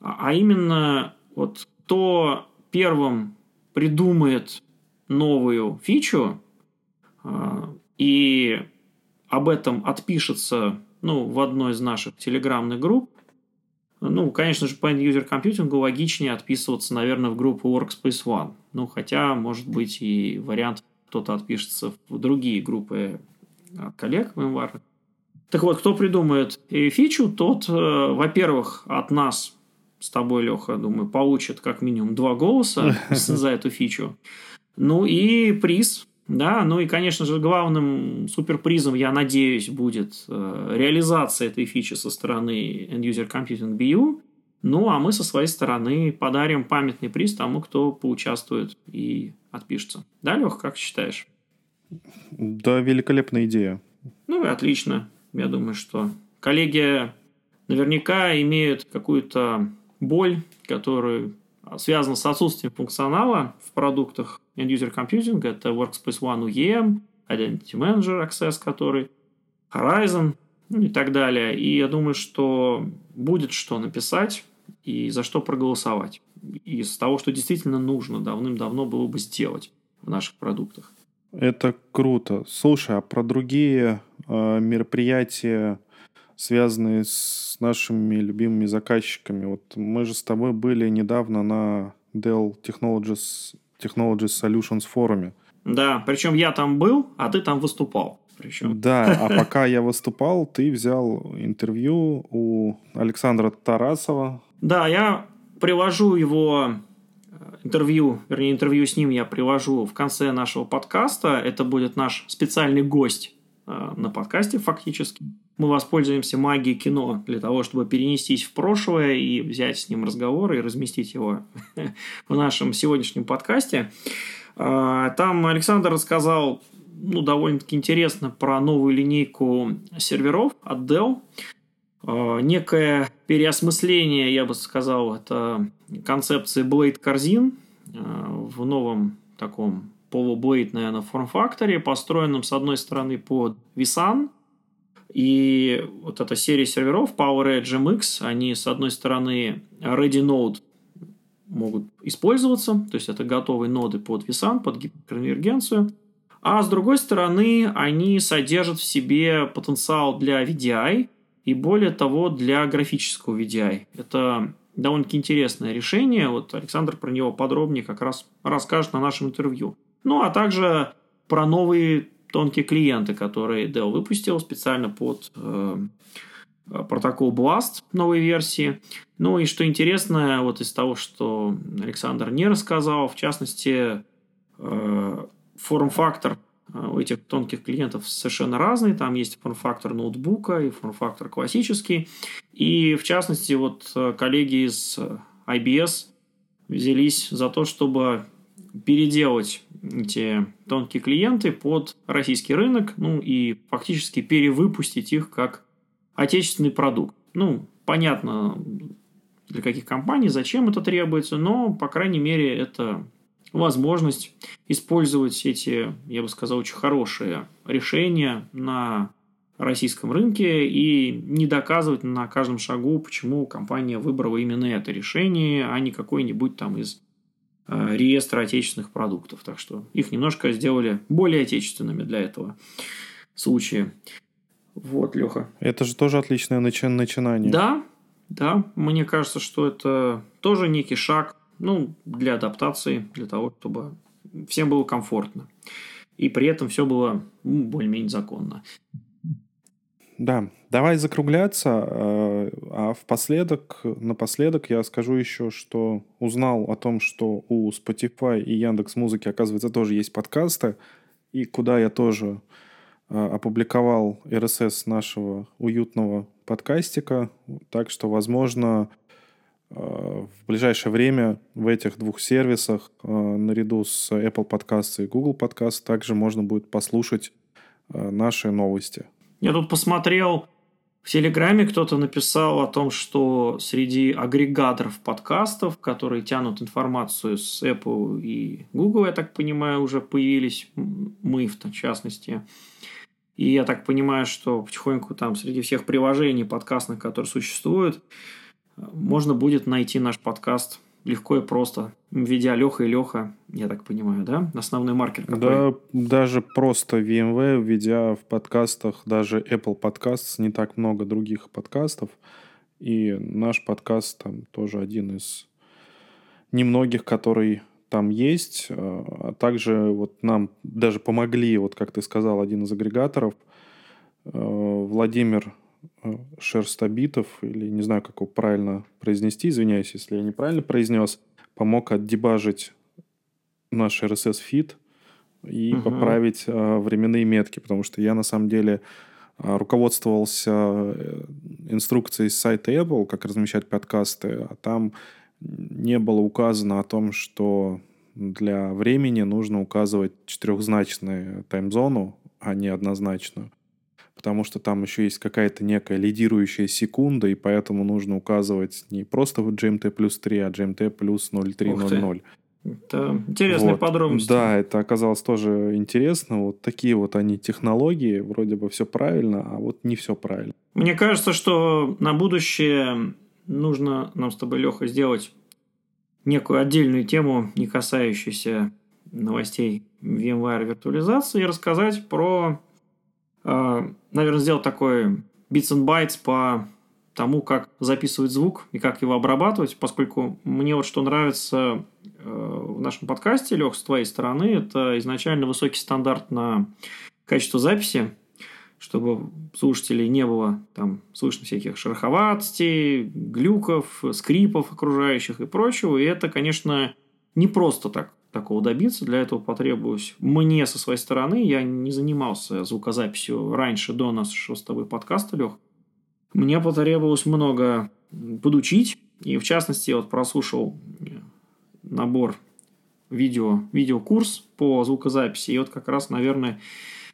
а, а именно вот кто первым придумает новую фичу, а, и об этом отпишется ну, в одной из наших телеграмных групп, ну, конечно же, по end-user компьютингу логичнее отписываться, наверное, в группу Workspace ONE. Ну, хотя, может быть, и вариант кто-то отпишется в другие группы от коллег VMware. Так вот, кто придумает фичу, тот, э, во-первых, от нас с тобой, Леха, думаю, получит как минимум два голоса за эту фичу. Ну и приз да, ну и, конечно же, главным суперпризом, я надеюсь, будет э, реализация этой фичи со стороны End User Computing BU. Ну, а мы со своей стороны подарим памятный приз тому, кто поучаствует и отпишется. Да, Лех, как считаешь? Да, великолепная идея. Ну отлично. Я думаю, что коллеги наверняка имеют какую-то боль, которую связана с отсутствием функционала в продуктах End-User Computing. Это Workspace ONE UEM, Identity Manager Access, который Horizon ну, и так далее. И я думаю, что будет что написать и за что проголосовать. Из того, что действительно нужно давным-давно было бы сделать в наших продуктах. Это круто. Слушай, а про другие э, мероприятия, связанные с нашими любимыми заказчиками, вот мы же с тобой были недавно на Dell Technologies Technology Solutions форуме. Да, причем я там был, а ты там выступал. Причем. Да, а пока я выступал, ты взял интервью у Александра Тарасова. Да, я привожу его э, интервью, вернее, интервью с ним я привожу в конце нашего подкаста. Это будет наш специальный гость на подкасте фактически. Мы воспользуемся магией кино для того, чтобы перенестись в прошлое и взять с ним разговор и разместить его в нашем сегодняшнем подкасте. А, там Александр рассказал ну, довольно-таки интересно про новую линейку серверов от Dell. А, некое переосмысление, я бы сказал, это концепции Blade корзин в новом таком полублейд, наверное, форм-факторе, построенном, с одной стороны, под Visan – и вот эта серия серверов PowerEdge MX, они, с одной стороны, Ready Node могут использоваться, то есть это готовые ноды под VSAN, под гиперконвергенцию, а с другой стороны, они содержат в себе потенциал для VDI и более того для графического VDI. Это довольно-таки интересное решение. Вот Александр про него подробнее как раз расскажет на нашем интервью. Ну, а также про новые тонкие клиенты, которые Dell выпустил специально под э, протокол Blast новой версии. Ну и что интересно, вот из того, что Александр не рассказал, в частности, э, форм-фактор э, у этих тонких клиентов совершенно разный. Там есть форм-фактор ноутбука и форм-фактор классический. И в частности, вот э, коллеги из IBS взялись за то, чтобы переделать эти тонкие клиенты под российский рынок, ну и фактически перевыпустить их как отечественный продукт. Ну, понятно, для каких компаний, зачем это требуется, но, по крайней мере, это возможность использовать эти, я бы сказал, очень хорошие решения на российском рынке и не доказывать на каждом шагу, почему компания выбрала именно это решение, а не какой-нибудь там из реестра отечественных продуктов. Так что их немножко сделали более отечественными для этого случая. Вот, Леха. Это же тоже отличное начи- начинание. Да, да. Мне кажется, что это тоже некий шаг ну, для адаптации, для того, чтобы всем было комфортно. И при этом все было ну, более-менее законно. Да, давай закругляться. Э, а впоследок, напоследок я скажу еще, что узнал о том, что у Spotify и Яндекс Музыки, оказывается, тоже есть подкасты, и куда я тоже э, опубликовал RSS нашего уютного подкастика. Так что, возможно, э, в ближайшее время в этих двух сервисах наряду с Apple Podcasts и Google Podcasts также можно будет послушать наши новости. Я тут посмотрел в Телеграме кто-то написал о том, что среди агрегаторов подкастов, которые тянут информацию с Apple и Google, я так понимаю, уже появились, мы в частности. И я так понимаю, что потихоньку там среди всех приложений подкастных, которые существуют, можно будет найти наш подкаст легко и просто, введя Леха и Леха, я так понимаю, да? Основной маркер какой? Да, даже просто VMware, введя в подкастах, даже Apple Podcasts, не так много других подкастов. И наш подкаст там тоже один из немногих, который там есть. А также вот нам даже помогли, вот как ты сказал, один из агрегаторов, э, Владимир шерстобитов, или не знаю, как его правильно произнести, извиняюсь, если я неправильно произнес, помог отдебажить наш RSS-фид и угу. поправить э, временные метки, потому что я на самом деле э, руководствовался э, инструкцией с сайта Apple, как размещать подкасты, а там не было указано о том, что для времени нужно указывать четырехзначную таймзону, а не однозначную потому что там еще есть какая-то некая лидирующая секунда, и поэтому нужно указывать не просто GMT плюс 3, а GMT плюс 0300. Это интересные вот. подробности. Да, это оказалось тоже интересно. Вот такие вот они технологии, вроде бы все правильно, а вот не все правильно. Мне кажется, что на будущее нужно нам с тобой, Леха, сделать некую отдельную тему, не касающуюся новостей VMware виртуализации, и рассказать про наверное, сделать такой bits and bytes по тому, как записывать звук и как его обрабатывать, поскольку мне вот что нравится э, в нашем подкасте, Лех, с твоей стороны, это изначально высокий стандарт на качество записи, чтобы слушателей не было там слышно всяких шероховатостей, глюков, скрипов окружающих и прочего. И это, конечно, не просто так такого добиться. Для этого потребовалось мне со своей стороны. Я не занимался звукозаписью раньше, до нашего с тобой подкаста, Лех. Мне потребовалось много подучить. И, в частности, я вот прослушал набор видео, видеокурс по звукозаписи. И вот как раз, наверное,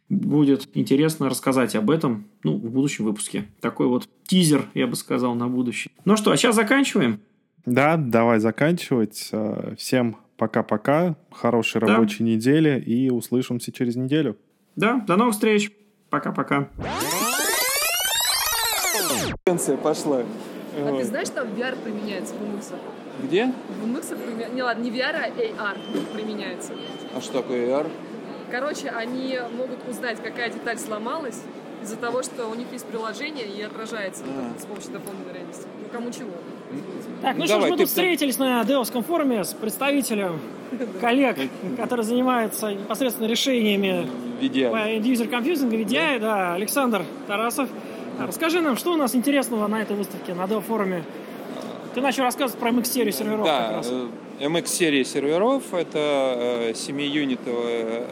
будет интересно рассказать об этом ну, в будущем выпуске. Такой вот тизер, я бы сказал, на будущее. Ну что, а сейчас заканчиваем? Да, давай заканчивать. Всем Пока-пока, хорошей да. рабочей недели и услышимся через неделю. Да, до новых встреч. Пока-пока. пошла. А вот. ты знаешь, там VR применяется в MX? Где? В MX применяется. Не ладно, не VR, а AR применяется. А что такое AR? Короче, они могут узнать, какая деталь сломалась из-за того, что у них есть приложение и отражается а. с помощью дополнительной реальности. Ну, кому чего. Так, ну, ну что ж, мы тут встретились на Деовском форуме с представителем коллег, которые занимаются непосредственно решениями end-user компьютинга, VDI, да, Александр Тарасов. Расскажи нам, что у нас интересного на этой выставке, на Deo форуме? Ты начал рассказывать про MX-серию серверов. Да, MX-серия серверов – это 7-юнитовая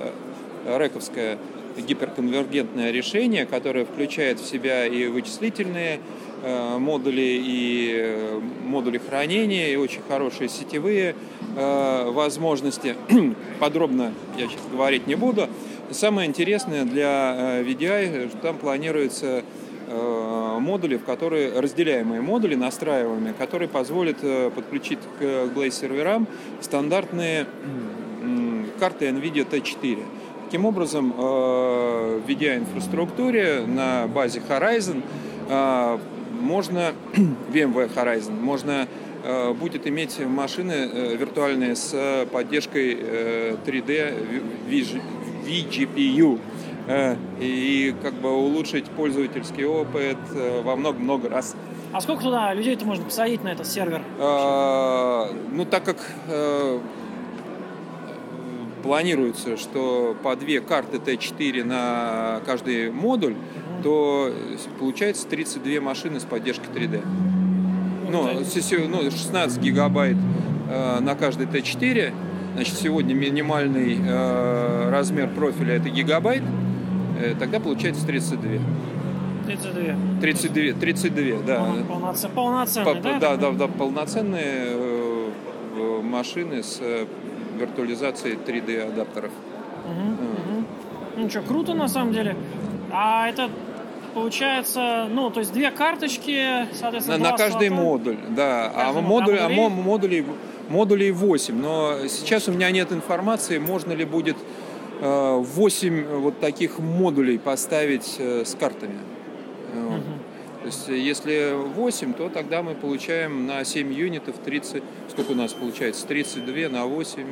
э, рековское гиперконвергентное решение, которое включает в себя и вычислительные Э, модули и э, модули хранения, и очень хорошие сетевые э, возможности. Подробно я сейчас говорить не буду. Самое интересное для VDI, что там планируется модули, в которые разделяемые модули, настраиваемые, которые позволят подключить к Glaze серверам стандартные карты NVIDIA T4. Таким образом, в VDI инфраструктуре на базе Horizon можно VMware Horizon, можно э, будет иметь машины э, виртуальные с поддержкой 3D э, vGPU и как бы улучшить пользовательский опыт во много-много раз. А сколько туда людей-то можно посадить на этот сервер? ну, так как планируется, что по две карты Т4 на каждый модуль, то получается 32 машины с поддержкой 3D. Ну, ну 16 гигабайт э, на каждый Т4. Значит, сегодня минимальный э, размер профиля это гигабайт. Э, тогда получается 32. 32. 32, 32, да. Полноценные, полноценные По, да? Да, да, да, полноценные машины с э, виртуализацией 3D адаптеров. Угу, угу. Ну что, круто на самом деле. А это получается, ну, то есть две карточки, соответственно, На, на каждый слота. модуль, да. а модуль, а модулей, модулей 8. Но сейчас у меня нет информации, можно ли будет 8 э, вот таких модулей поставить э, с картами. Есть если 8, то тогда мы получаем на 7 юнитов 30... Сколько у нас получается? 32 на 8...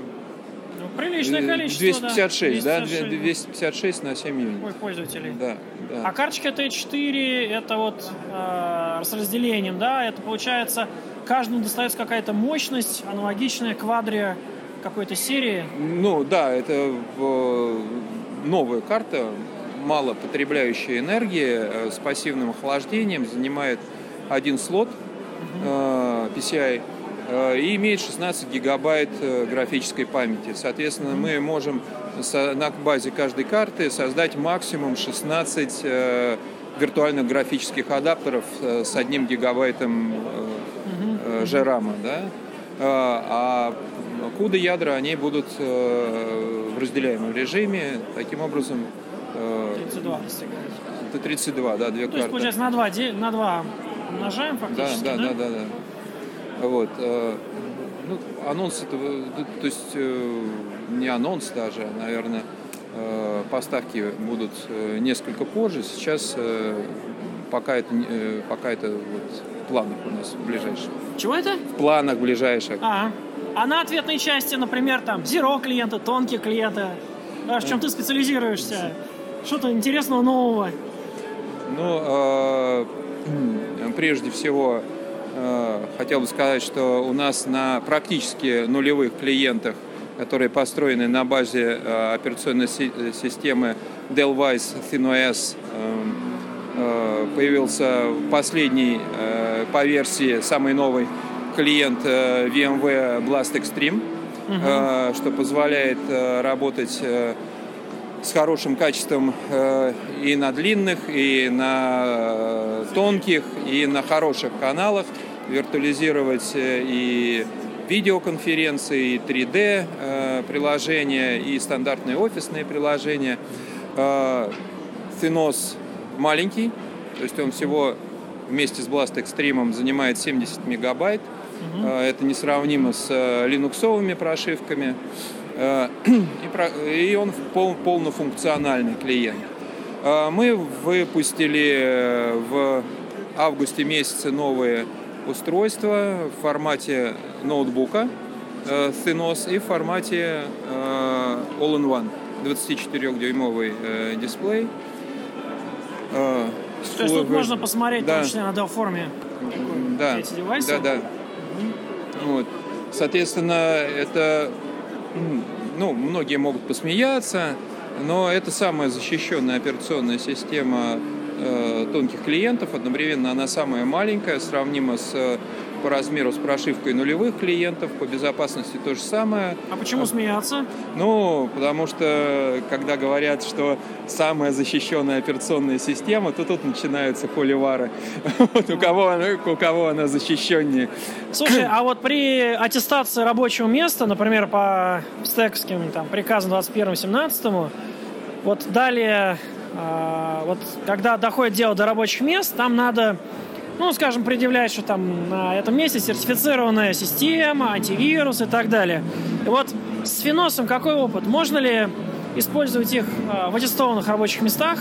Ну, приличное Э, количество, 256, да? 256, 256 на 7 юнитов. Ой, пользователей. Да, да. А карточка Т4 это вот э, с разделением, да, это получается каждому достается какая-то мощность, аналогичная квадре какой-то серии. Ну да, это э, новая карта, мало потребляющая энергии, э, с пассивным охлаждением, занимает один слот э, PCI э, и имеет 16 гигабайт графической памяти. Соответственно, мы можем на базе каждой карты создать максимум 16 э, виртуальных графических адаптеров с одним гигабайтом JRAM, да? А CUDA ядра, они будут в разделяемом режиме. Таким образом, 32 достигает. это 32, да, две То есть, карты. получается, на 2, на 2 умножаем Да, фактически, да, да, да, да. Вот. э, Ну, анонс это, э, то есть э, не анонс даже, а, наверное, э, поставки будут несколько позже. Сейчас пока это, пока это вот в планах у нас ближайших. Чего это? В планах ближайших. А, а на ответной части, например, там, zero клиенты, тонкие клиенты, а, в чем ты специализируешься? Что-то интересного нового? Ну, э, прежде всего, э, хотел бы сказать, что у нас на практически нулевых клиентах, которые построены на базе э, операционной си- системы Delwise ThinOS, появился последний по версии, самый новый клиент VMware Blast Extreme, э, что позволяет работать с хорошим качеством э, и на длинных, и на э, тонких, и на хороших каналах, виртуализировать э, и видеоконференции, и 3D э, приложения, и стандартные офисные приложения. Тhinос маленький, то есть он всего вместе с Blast Extreme занимает 70 мегабайт. Э, Это несравнимо с линуксовыми прошивками. Э, И, он пол- полнофункциональный клиент. Э, Мы выпустили э, в августе месяце новые устройства в формате ноутбука Thinос и в формате All-in-One. 24-дюймовый э, дисплей. То есть тут можно посмотреть, Да. числе на Dell-форме. да, эти девайсы? Да, да. Вот. Соответственно, это, ну, многие могут посмеяться, но это самая защищенная операционная система э, тонких клиентов. Одновременно она самая маленькая, сравнима с, э, по размеру с прошивкой нулевых клиентов, по безопасности то же самое. А почему смеяться? Ну, потому что, когда говорят, что самая защищенная операционная система, то тут начинаются холивары. Вот у кого, она- у кого она защищеннее. Слушай, а вот при аттестации рабочего места, например, по стековским там, приказам 21-17, вот далее, а, вот когда доходит дело до рабочих мест, там надо, ну, скажем, предъявлять, что там на этом месте сертифицированная система, антивирус и так далее. И вот с Финосом какой опыт? Можно ли использовать их а, в аттестованных рабочих местах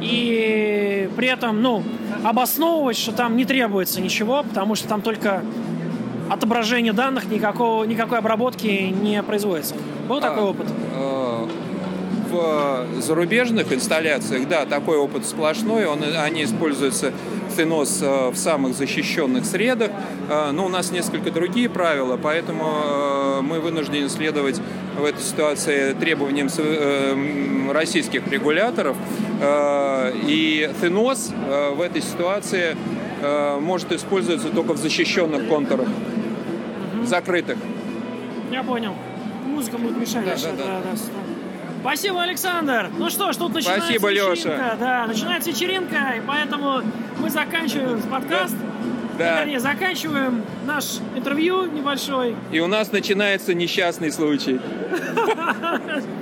и при этом, ну, обосновывать, что там не требуется ничего, потому что там только отображение данных, никакого, никакой обработки не производится. Был такой А, опыт? э, В зарубежных инсталляциях, да, такой опыт сплошной, он, они используются Thinос э, в самых защищенных средах, Э, но у нас несколько другие правила, поэтому э, мы вынуждены следовать в этой ситуации требованиям российских регуляторов, и э, в этой ситуации может использоваться только в защищенных контурах, закрытых. Я понял. Музыка будет мешать. Да, да, да. да. Спасибо, Александр. Ну что ж, тут начинается Спасибо, вечеринка. Лёша. Да, начинается вечеринка, и поэтому мы заканчиваем подкаст. Да. Вернее, заканчиваем наш интервью небольшой. И у нас начинается несчастный случай.